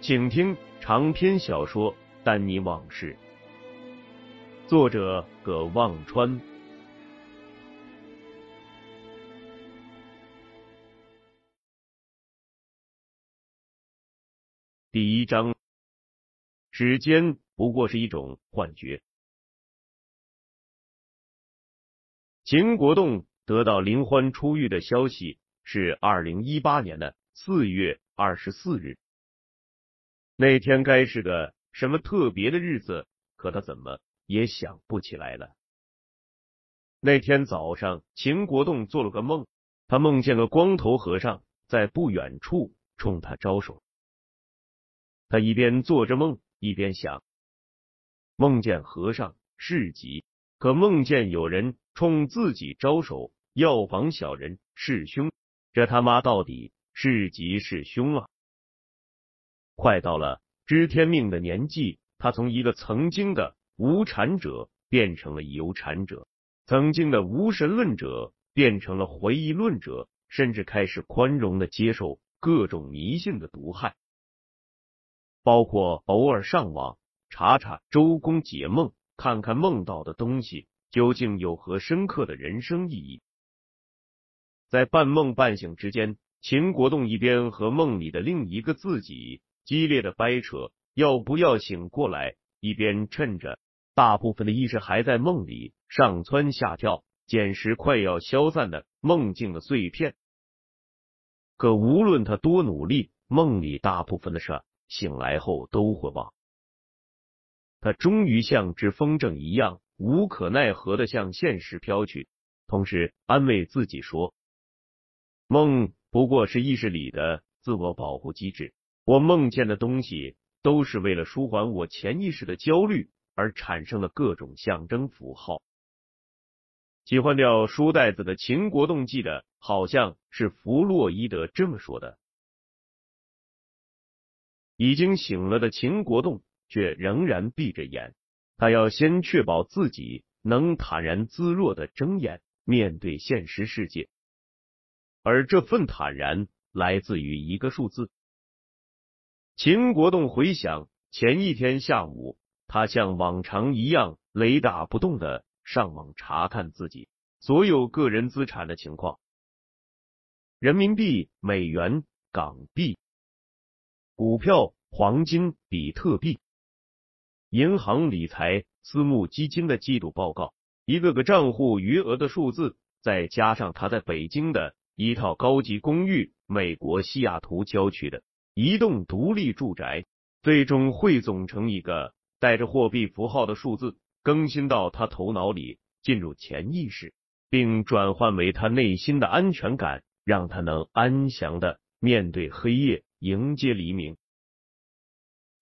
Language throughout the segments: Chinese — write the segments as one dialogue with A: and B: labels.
A: 请听长篇小说《丹尼往事》，作者葛望川。第一章，时间不过是一种幻觉。秦国栋得到林欢出狱的消息是二零一八年的四月二十四日。那天该是个什么特别的日子，可他怎么也想不起来了。那天早上，秦国栋做了个梦，他梦见个光头和尚在不远处冲他招手。他一边做着梦，一边想：梦见和尚是吉，可梦见有人冲自己招手，要防小人是凶，这他妈到底是吉是凶啊？快到了知天命的年纪，他从一个曾经的无产者变成了有产者，曾经的无神论者变成了回忆论者，甚至开始宽容的接受各种迷信的毒害。包括偶尔上网查查周公解梦，看看梦到的东西究竟有何深刻的人生意义。在半梦半醒之间，秦国栋一边和梦里的另一个自己激烈的掰扯要不要醒过来，一边趁着大部分的意识还在梦里上蹿下跳，捡拾快要消散的梦境的碎片。可无论他多努力，梦里大部分的事。醒来后都会忘。他终于像只风筝一样无可奈何的向现实飘去，同时安慰自己说：“梦不过是意识里的自我保护机制，我梦见的东西都是为了舒缓我潜意识的焦虑而产生的各种象征符号。”喜欢掉书袋子的秦国栋记得，好像是弗洛伊德这么说的。已经醒了的秦国栋却仍然闭着眼，他要先确保自己能坦然自若的睁眼面对现实世界，而这份坦然来自于一个数字。秦国栋回想前一天下午，他像往常一样雷打不动的上网查看自己所有个人资产的情况，人民币、美元、港币。股票、黄金、比特币、银行理财、私募基金的季度报告，一个个账户余额的数字，再加上他在北京的一套高级公寓，美国西雅图郊区的一栋独立住宅，最终汇总成一个带着货币符号的数字，更新到他头脑里，进入潜意识，并转换为他内心的安全感，让他能安详的面对黑夜。迎接黎明，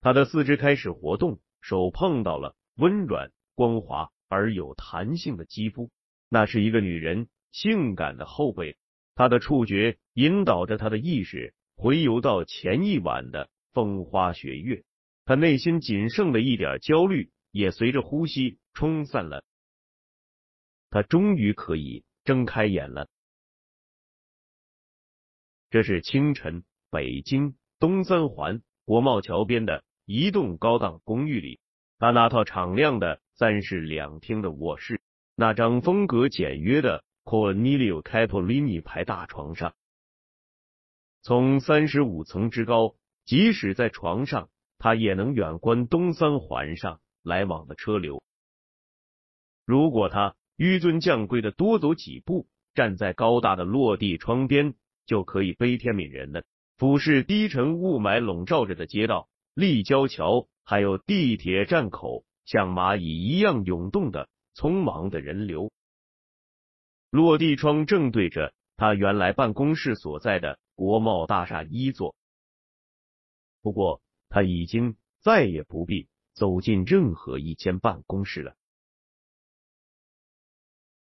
A: 他的四肢开始活动，手碰到了温软、光滑而有弹性的肌肤，那是一个女人性感的后背。他的触觉引导着他的意识回游到前一晚的风花雪月，他内心仅剩的一点焦虑也随着呼吸冲散了。他终于可以睁开眼了。这是清晨。北京东三环国贸桥边的一栋高档公寓里，他那套敞亮的三室两厅的卧室，那张风格简约的 Cornelio Capellini 牌大床上，从三十五层之高，即使在床上，他也能远观东三环上来往的车流。如果他纡尊降贵的多走几步，站在高大的落地窗边，就可以悲天悯人的俯视低沉雾霾笼罩着的街道、立交桥，还有地铁站口像蚂蚁一样涌动的匆忙的人流。落地窗正对着他原来办公室所在的国贸大厦一座，不过他已经再也不必走进任何一间办公室了。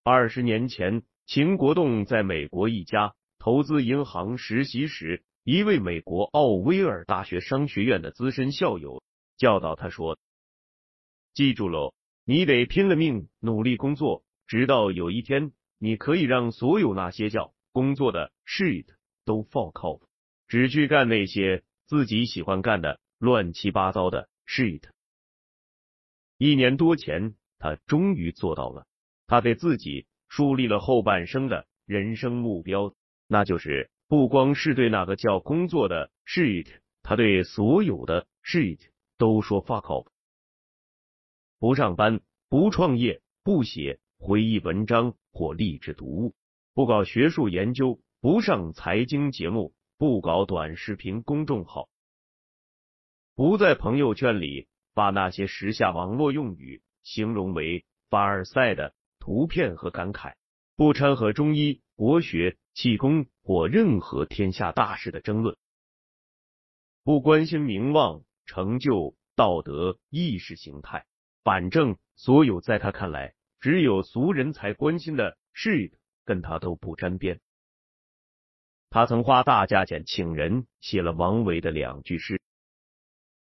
A: 二十年前。秦国栋在美国一家投资银行实习时，一位美国奥威尔大学商学院的资深校友教导他说：“记住喽，你得拼了命努力工作，直到有一天，你可以让所有那些叫工作的 shit 都 fuck off，只去干那些自己喜欢干的乱七八糟的 shit。”一年多前，他终于做到了，他给自己。树立了后半生的人生目标，那就是不光是对那个叫工作的 shit，他对所有的 shit 都说 fuck off。不上班，不创业，不写回忆文章或励志读物，不搞学术研究，不上财经节目，不搞短视频公众号，不在朋友圈里把那些时下网络用语形容为凡尔赛的。图片和感慨，不掺和中医、国学、气功或任何天下大事的争论，不关心名望、成就、道德、意识形态，反正所有在他看来只有俗人才关心的事，跟他都不沾边。他曾花大价钱请人写了王维的两句诗：“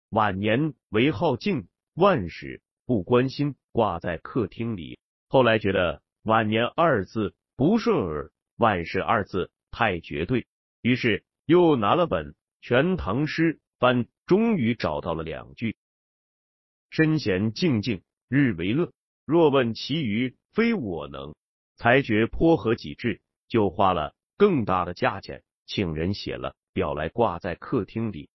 A: 晚年唯好静，万事不关心。”挂在客厅里。后来觉得“晚年”二字不顺耳，“万事”二字太绝对，于是又拿了本《全唐诗》翻，终于找到了两句：“身闲静静日为乐，若问其余非我能。”才觉颇合己志，就花了更大的价钱请人写了表来挂在客厅里。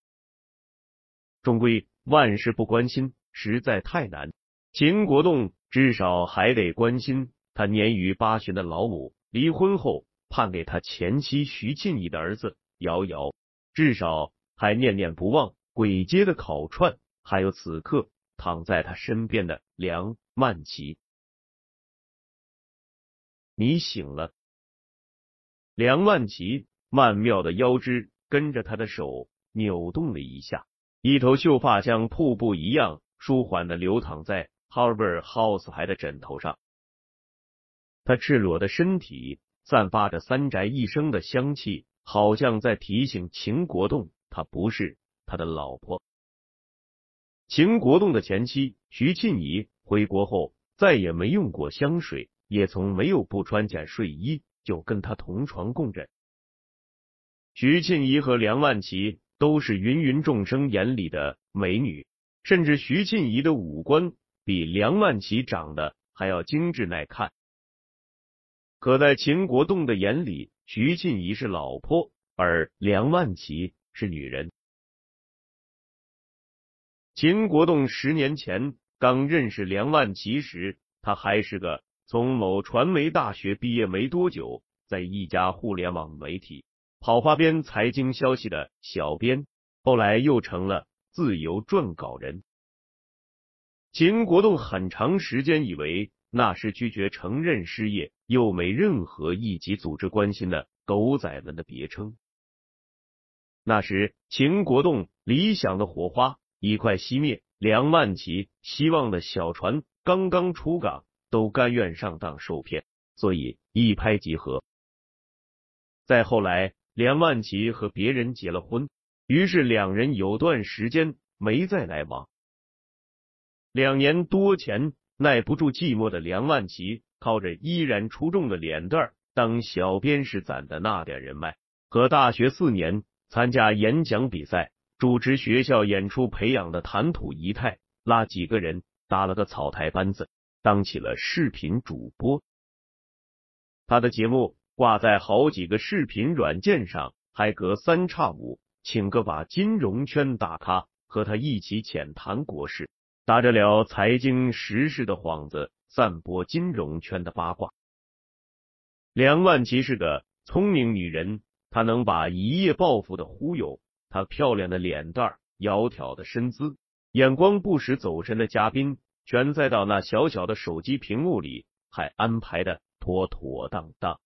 A: 终归万事不关心，实在太难。秦国栋。至少还得关心他年逾八旬的老母离婚后判给他前妻徐庆怡的儿子瑶瑶，至少还念念不忘鬼街的烤串，还有此刻躺在他身边的梁曼琪。你醒了，梁万琪曼妙的腰肢跟着他的手扭动了一下，一头秀发像瀑布一样舒缓的流淌在。Harvard House 牌的枕头上，他赤裸的身体散发着三宅一生的香气，好像在提醒秦国栋，他不是他的老婆。秦国栋的前妻徐庆怡回国后再也没用过香水，也从没有不穿件睡衣就跟他同床共枕。徐庆怡和梁万琪都是芸芸众生眼里的美女，甚至徐庆怡的五官。比梁万琪长得还要精致耐看，可在秦国栋的眼里，徐庆怡是老婆，而梁万琪是女人。秦国栋十年前刚认识梁万琪时，他还是个从某传媒大学毕业没多久，在一家互联网媒体跑花边财经消息的小编，后来又成了自由撰稿人。秦国栋很长时间以为那是拒绝承认失业又没任何一级组织关心的狗仔们的别称。那时秦国栋理想的火花已快熄灭，梁万琪希望的小船刚刚出港，都甘愿上当受骗，所以一拍即合。再后来，梁万琪和别人结了婚，于是两人有段时间没再来往。两年多前，耐不住寂寞的梁万琪，靠着依然出众的脸蛋当小编时攒的那点人脉，和大学四年参加演讲比赛、主持学校演出培养的谈吐仪态，拉几个人搭了个草台班子，当起了视频主播。他的节目挂在好几个视频软件上，还隔三差五请个把金融圈大咖和他一起浅谈国事，打着聊财经时事的幌子，散播金融圈的八卦。梁万琪是个聪明女人，她能把一夜暴富的忽悠，她漂亮的脸蛋、窈窕的身姿，眼光不时走神的嘉宾，全塞到那小小的手机屏幕里，还安排的妥妥当当。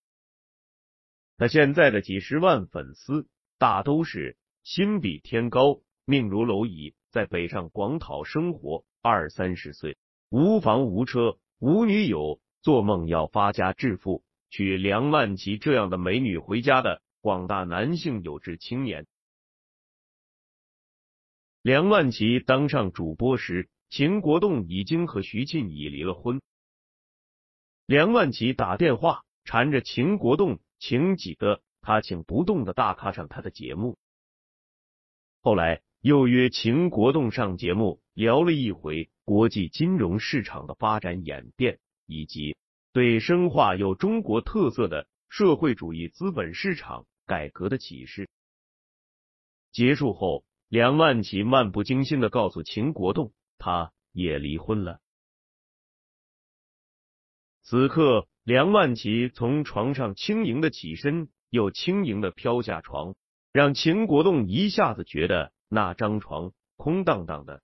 A: 他现在的几十万粉丝，大都是心比天高、命如蝼蚁，在北上广讨生活，二三十岁，无房无车无女友，做梦要发家致富。娶梁万琪这样的美女回家的广大男性有志青年。梁万琪当上主播时，秦国栋已经和徐庆怡离了婚。梁万琪打电话缠着秦国栋，请几个他请不动的大咖上他的节目。后来又约秦国栋上节目聊了一回国际金融市场的发展演变以及。对深化有中国特色的社会主义资本市场改革的启示。结束后，梁万琪漫不经心的告诉秦国栋，他也离婚了。此刻，梁万琪从床上轻盈的起身，又轻盈的飘下床，让秦国栋一下子觉得那张床空荡荡的。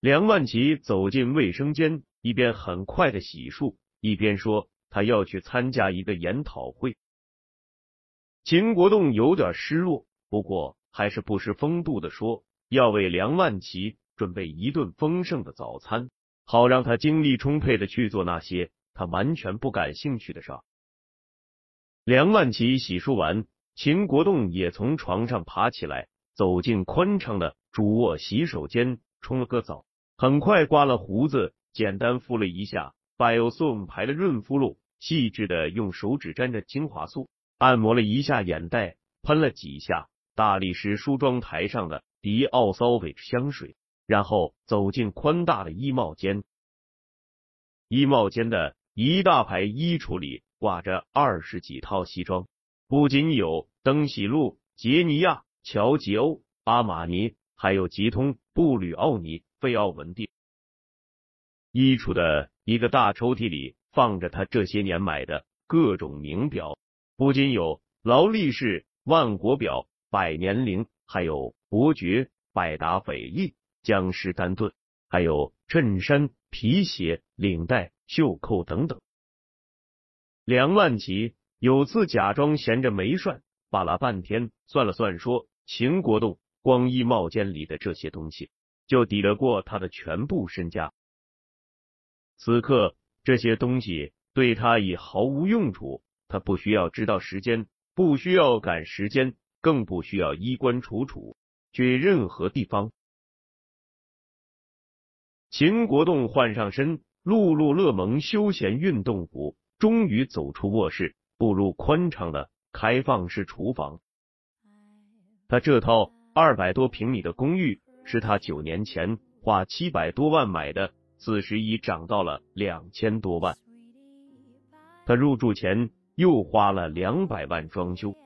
A: 梁万琪走进卫生间。一边很快的洗漱，一边说他要去参加一个研讨会。秦国栋有点失落，不过还是不失风度的说要为梁万琪准备一顿丰盛的早餐，好让他精力充沛的去做那些他完全不感兴趣的事。梁万琪洗漱完，秦国栋也从床上爬起来，走进宽敞的主卧洗手间，冲了个澡，很快刮了胡子。简单敷了一下 Biosom 牌的润肤露，细致的用手指沾着精华素按摩了一下眼袋，喷了几下大理石梳妆台上的迪奥 Sauvage 香水，然后走进宽大的衣帽间。衣帽间的一大排衣橱里挂着二十几套西装，不仅有登喜路、杰尼亚、乔吉欧、阿玛尼，还有吉通、布吕奥尼、费奥文蒂。衣橱的一个大抽屉里放着他这些年买的各种名表，不仅有劳力士、万国表、百年灵，还有伯爵、百达翡丽、江诗丹顿，还有衬衫、皮鞋、领带、袖扣等等。梁万琪有次假装闲着没事，扒拉半天，算了算，说秦国栋光衣帽间里的这些东西，就抵得过他的全部身家。此刻，这些东西对他已毫无用处。他不需要知道时间，不需要赶时间，更不需要衣冠楚楚去任何地方。秦国栋换上身露露乐蒙休闲运动服，终于走出卧室，步入宽敞的开放式厨房。他这套二百多平米的公寓是他九年前花七百多万买的。此时已涨到了两千多万。他入住前又花了两百万装修，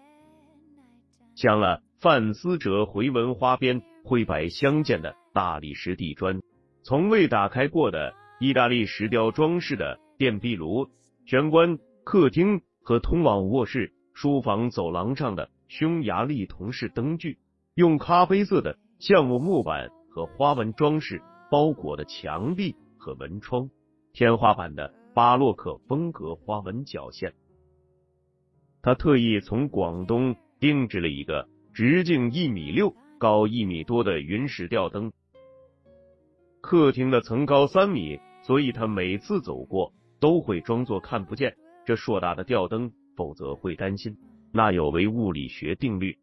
A: 镶了范思哲回纹花边、灰白相间的大理石地砖，从未打开过的意大利石雕装饰的电壁炉、玄关、客厅和通往卧室、书房走廊上的匈牙利铜式灯具，用咖啡色的橡木木板和花纹装饰包裹的墙壁。和门窗，天花板的巴洛克风格花纹角线。他特意从广东定制了一个直径一米六、高一米多的云石吊灯。客厅的层高三米，所以他每次走过都会装作看不见这硕大的吊灯，否则会担心那有违物理学定律。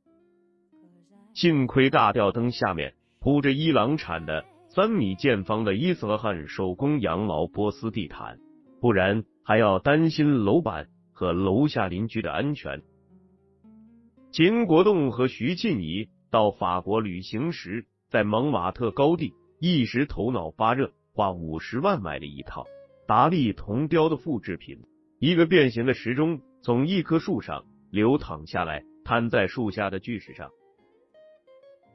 A: 幸亏大吊灯下面铺着伊朗产的。三米见方的伊斯兰手工羊毛波斯地毯，不然还要担心楼板和楼下邻居的安全。秦国栋和徐庆怡到法国旅行时，在蒙马特高地一时头脑发热，花五十万买了一套达利铜雕的复制品，一个变形的时钟从一棵树上流淌下来，摊在树下的巨石上。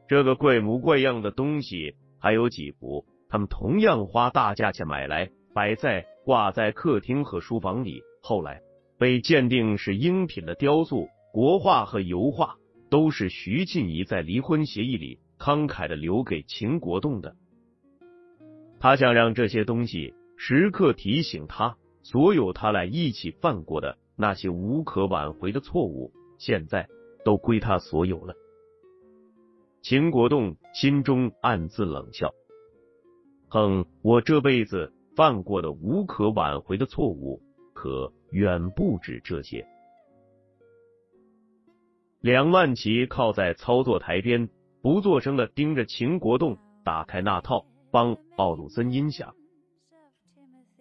A: 这个怪模怪样的东西还有几幅，他们同样花大价钱买来，摆在挂在客厅和书房里。后来被鉴定是英品的雕塑、国画和油画，都是徐静怡在离婚协议里慷慨的留给秦国栋的。他想让这些东西时刻提醒他，所有他俩一起犯过的那些无可挽回的错误，现在都归他所有了。秦国栋心中暗自冷笑，哼，我这辈子犯过的无可挽回的错误，可远不止这些。梁万琪靠在操作台边，不作声的盯着秦国栋打开那套。帮奥鲁森音响，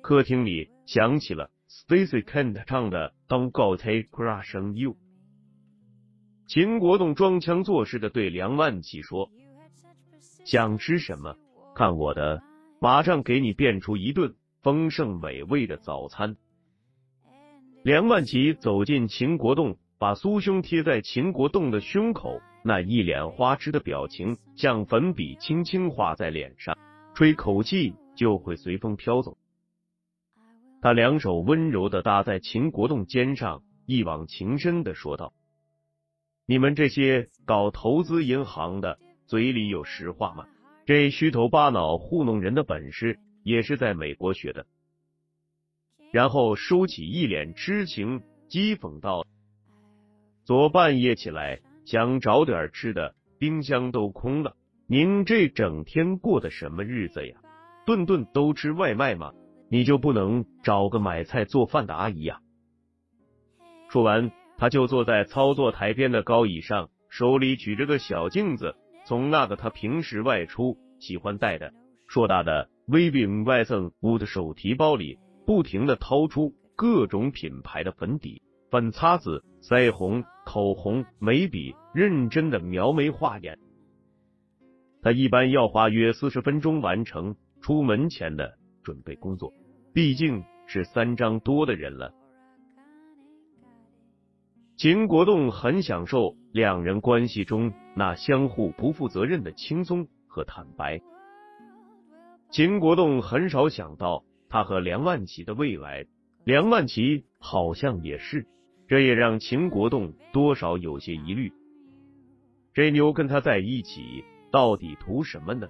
A: 客厅里响起了 Stacy Kent 唱的《Don't Go Take Crush on You》。秦国栋装腔作势的对梁万琪说：“想吃什么？看我的，马上给你变出一顿丰盛美味的早餐。”梁万琪走进秦国栋，把酥胸贴在秦国栋的胸口，那一脸花痴的表情像粉笔轻轻画在脸上。吹口气就会随风飘走。他两手温柔的搭在秦国栋肩上，一往情深的说道：“你们这些搞投资银行的，嘴里有实话吗？这虚头巴脑糊弄人的本事，也是在美国学的。”然后收起一脸痴情，讥讽道：“昨半夜起来想找点吃的，冰箱都空了。”您这整天过的什么日子呀？顿顿都吃外卖吗？你就不能找个买菜做饭的阿姨呀？说完，他就坐在操作台边的高椅上，手里举着个小镜子，从那个他平时外出喜欢带的硕大的 Vivienne Westwood 手提包里，不停的掏出各种品牌的粉底、粉擦子、腮红、口红、眉笔，认真的描眉画眼。他一般要花约四十分钟完成出门前的准备工作，毕竟是三张多的人了。秦国栋很享受两人关系中那相互不负责任的轻松和坦白。秦国栋很少想到他和梁万琪的未来，梁万琪好像也是，这也让秦国栋多少有些疑虑。这妞跟他在一起。到底图什么呢？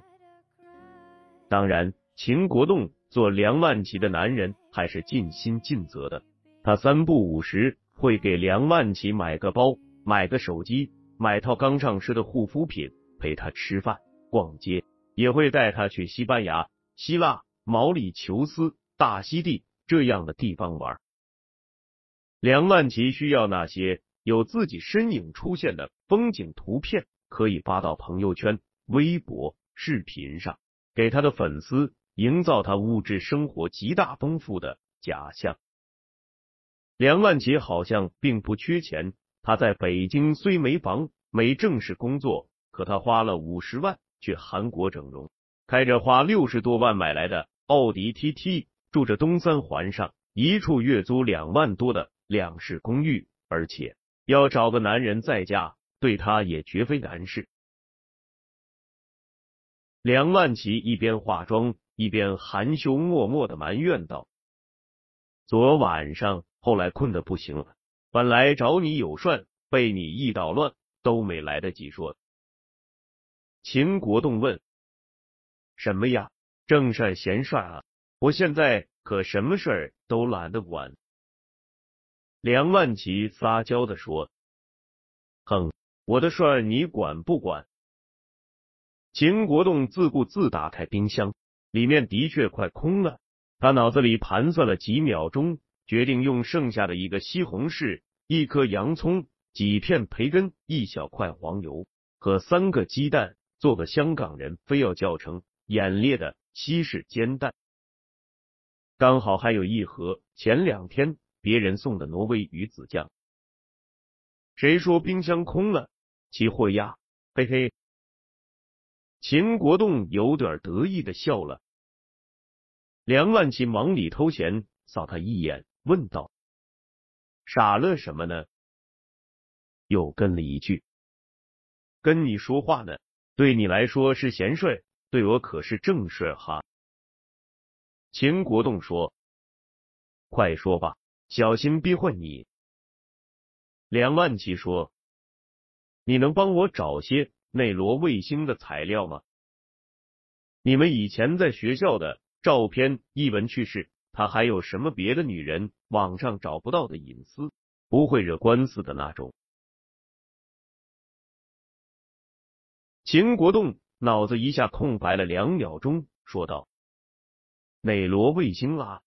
A: 当然，秦国栋做梁万琪的男人还是尽心尽责的。他三不五时会给梁万琪买个包、买个手机、买套刚上市的护肤品，陪他吃饭、逛街，也会带他去西班牙、希腊、毛里求斯、大溪地这样的地方玩。梁万琪需要那些有自己身影出现的风景图片，可以发到朋友圈。微博、视频上，给他的粉丝营造他物质生活极大丰富的假象。梁万杰好像并不缺钱，他在北京虽没房没正式工作，可他花了五十万去韩国整容，开着花六十多万买来的奥迪 TT，住着东三环上一处月租两万多的两室公寓，而且要找个男人在家，对他也绝非难事。梁万琪一边化妆，一边含羞脉脉的埋怨道：“昨晚上后来困得不行了，本来找你有事，被你一捣乱，都没来得及说。”秦国栋问：“什么呀？正事闲事啊？我现在可什么事儿都懒得管。”梁万琪撒娇的说：“哼，我的事儿你管不管？”秦国栋自顾自打开冰箱，里面的确快空了。他脑子里盘算了几秒钟，决定用剩下的一个西红柿、一颗洋葱、几片培根、一小块黄油和三个鸡蛋，做个香港人非要叫成眼裂的西式煎蛋。刚好还有一盒前两天别人送的挪威鱼子酱。谁说冰箱空了？期货呀，嘿嘿。秦国栋有点得意的笑了，梁万琪忙里偷闲扫他一眼，问道：“傻乐什么呢？”又跟了一句：“跟你说话呢，对你来说是闲事，对我可是正事哈。”秦国栋说：“快说吧，小心逼坏你。”梁万奇说：“你能帮我找些内罗卫星的材料吗？你们以前在学校的照片、一文趣事，他还有什么别的女人网上找不到的隐私，不会惹官司的那种。”秦国栋脑子一下空白了两秒钟，说道：“内罗卫星啊，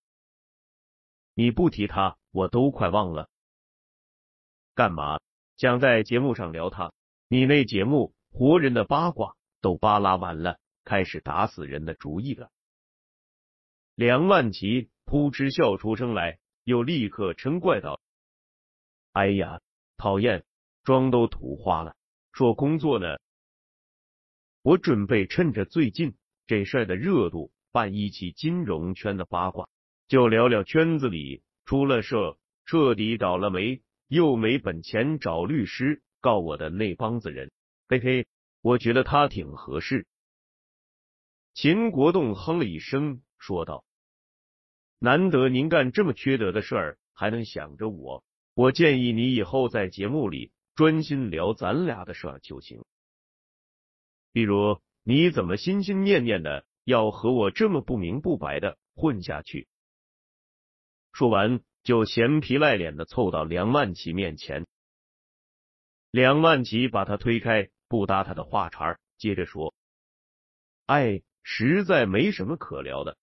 A: 你不提他，我都快忘了。干嘛？想在节目上聊他？你那节目活人的八卦都扒拉完了，开始打死人的主意了。”梁万奇扑哧笑出声来，又立刻嗔怪道：“哎呀，讨厌，妆都涂花了，说工作呢。”我准备趁着最近这事儿的热度，办一期金融圈的八卦，就聊聊圈子里出了事、彻底倒了霉又没本钱找律师告我的那帮子人。嘿嘿，我觉得他挺合适。秦国栋哼了一声，说道：“难得您干这么缺德的事儿，还能想着我。我建议你以后在节目里专心聊咱俩的事儿就行。”比如，你怎么心心念念的要和我这么不明不白的混下去？说完，就闲皮赖脸的凑到梁万琪面前。梁万琪把他推开，不搭他的话茬，接着说：“哎，实在没什么可聊的。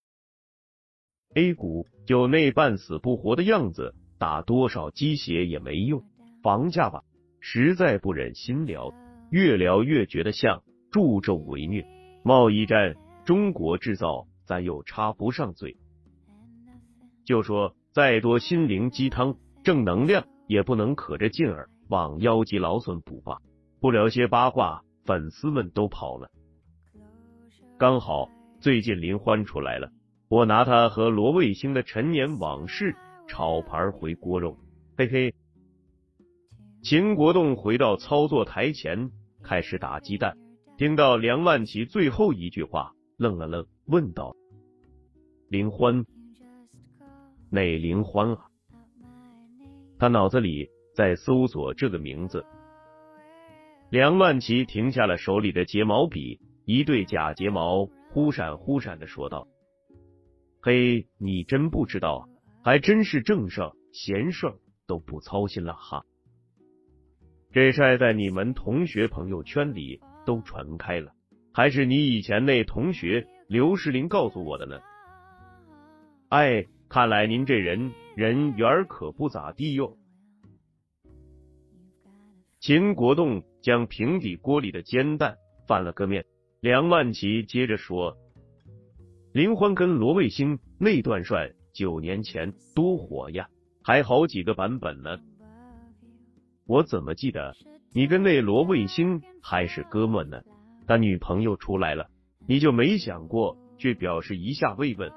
A: A 股就那半死不活的样子，打多少鸡血也没用。房价吧，实在不忍心聊，越聊越觉得像。”助纣为虐，贸易战，中国制造，咱又插不上嘴。就说再多心灵鸡汤、正能量，也不能可着劲儿往腰肌劳损补吧。不聊些八卦，粉丝们都跑了。刚好最近林欢出来了，我拿他和罗卫星的陈年往事炒盘回锅肉。嘿嘿。秦国栋回到操作台前，开始打鸡蛋。听到梁万琪最后一句话，愣了愣，问道：“林欢，哪林欢啊？”他脑子里在搜索这个名字。梁万奇停下了手里的睫毛笔，一对假睫毛忽闪忽闪的说道：“嘿，你真不知道，还真是正事儿闲事儿都不操心了哈。这晒在你们同学朋友圈里。”都传开了，还是你以前那同学刘世林告诉我的呢？哎，看来您这人人缘可不咋地哟。秦国栋将平底锅里的煎蛋翻了个面，梁万奇接着说：“林欢跟罗卫星那段帅，九年前多火呀，还好几个版本呢。我怎么记得？”你跟那罗卫星还是哥们呢，他女朋友出来了，你就没想过去表示一下慰问？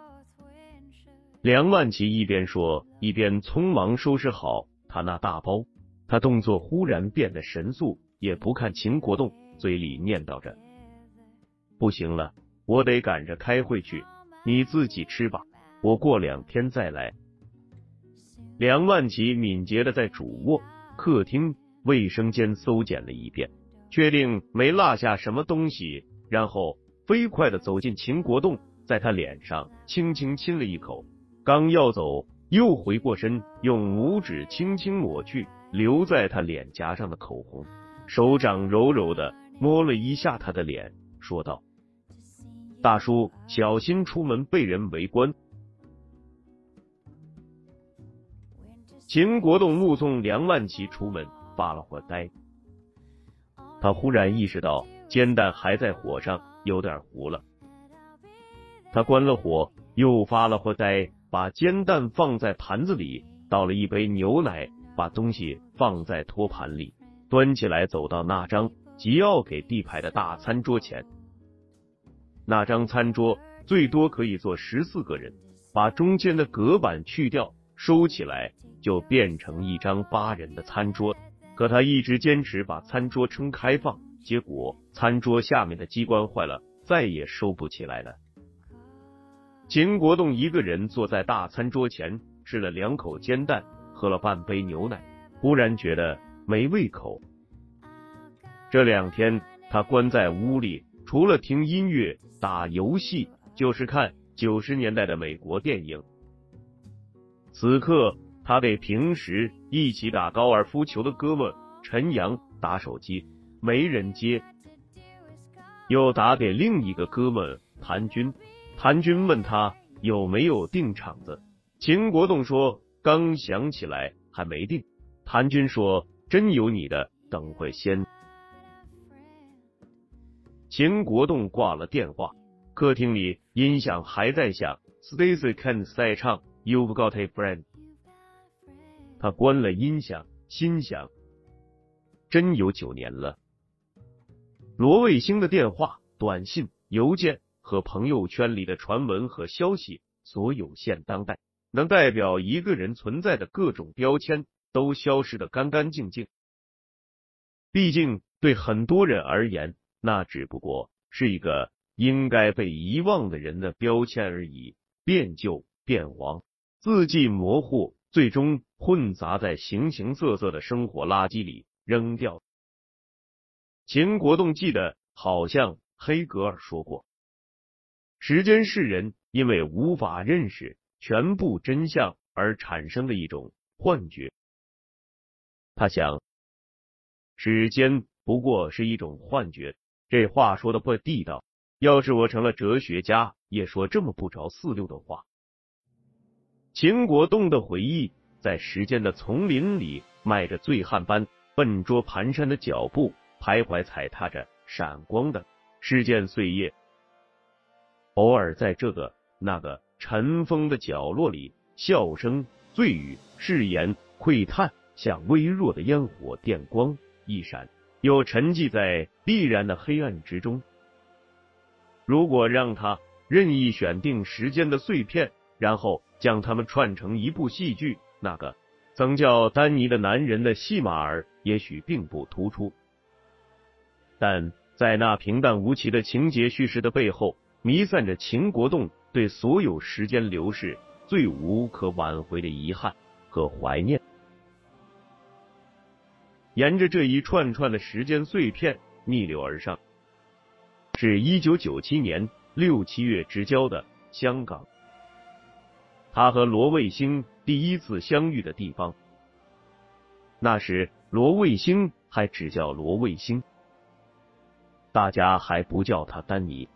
A: 梁万奇一边说，一边匆忙收拾好他那大包，他动作忽然变得神速，也不看秦国栋，嘴里念叨着：“不行了，我得赶着开会去，你自己吃吧，我过两天再来。”梁万奇敏捷的在主卧、客厅。卫生间搜检了一遍，确定没落下什么东西，然后飞快的走进秦国栋，在他脸上轻轻亲了一口，刚要走，又回过身，用拇指轻轻抹去留在他脸颊上的口红，手掌柔柔的摸了一下他的脸，说道：“大叔，小心出门被人围观。”秦国栋目送梁万琪出门。发了会呆，他忽然意识到煎蛋还在火上，有点糊了。他关了火，又发了会呆，把煎蛋放在盘子里，倒了一杯牛奶，把东西放在托盘里，端起来走到那张吉奥给地牌的大餐桌前。那张餐桌最多可以坐十四个人，把中间的隔板去掉，收起来就变成一张八人的餐桌。可他一直坚持把餐桌撑开放，结果餐桌下面的机关坏了，再也收不起来了。秦国栋一个人坐在大餐桌前，吃了两口煎蛋，喝了半杯牛奶，忽然觉得没胃口。这两天他关在屋里，除了听音乐、打游戏，就是看九十年代的美国电影。此刻，他给平时一起打高尔夫球的哥们陈阳打手机，没人接，又打给另一个哥们谭军。谭军问他有没有订场子，秦国栋说刚想起来还没定。谭军说真有你的，等会先。秦国栋挂了电话，客厅里音响还在响，Stacy Kent 在唱 You've Got a Friend。他关了音响，心想真有九年了。罗卫星的电话、短信、邮件。和朋友圈里的传闻和消息，所有现当代能代表一个人存在的各种标签，都消失的干干净净。毕竟，对很多人而言，那只不过是一个应该被遗忘的人的标签而已，变旧变黄，字迹模糊，最终混杂在形形色色的生活垃圾里扔掉。秦国栋记得，好像黑格尔说过。时间是人因为无法认识全部真相而产生的一种幻觉。他想，时间不过是一种幻觉。这话说的不地道。要是我成了哲学家，也说这么不着四六的话。秦国栋的回忆在时间的丛林里迈着醉汉般笨拙蹒跚的脚步，徘徊踩踏着闪光的事件碎叶。偶尔在这个那个尘封的角落里，笑声、醉语、誓言、窥探，像微弱的烟火，电光一闪，又沉寂在必然的黑暗之中。如果让他任意选定时间的碎片，然后将它们串成一部戏剧，那个曾叫丹尼的男人的戏码儿，也许并不突出，但在那平淡无奇的情节叙事的背后。弥散着秦国栋对所有时间流逝最无可挽回的遗憾和怀念。沿着这一串串的时间碎片逆流而上，是一九九七年六七月之交的香港，他和罗卫星第一次相遇的地方。那时罗卫星还只叫罗卫星，大家还不叫他丹尼。